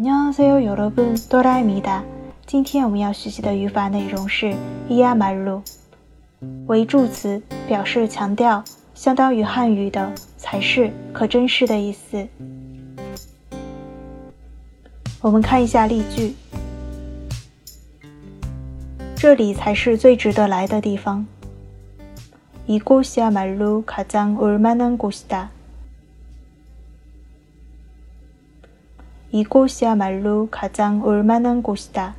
안녕하세요 여러분, 도라입니다. 今天我们要学习的语法内容是이야말로为助词，表示强调，相当于汉语的才是、可真是的意思。我们看一下例句：这里才是最值得来的地方。이곳이야말로가장올만한곳이다 이곳이야말로 가장 올만한 곳이다.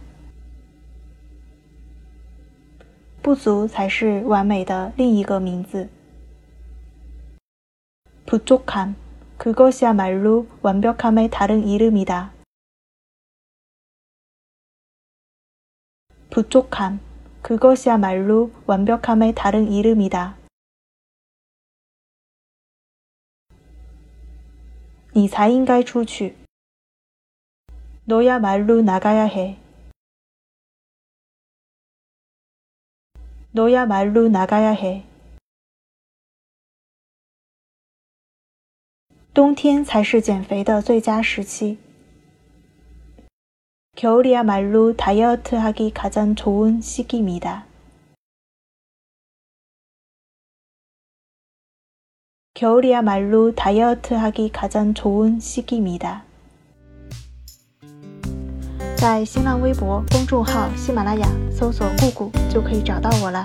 不足才是完美的另一个名字. 부족함, 그것이야말로 완벽함의 다른 이름이다. 부족함, 그것이야말로 완벽함의 다른 이름이다. 你才应该出去。 너야말로 나가야 해. 너야말로 나가야 해. 冬天才是减肥的最佳时期. 겨울이야말로 다이어트하기 가장 좋은 시기입니다. 겨울이야말로 다이어트하기 가장 좋은 시기입니다. 在新浪微博公众号“喜马拉雅”搜索“姑姑”就可以找到我了。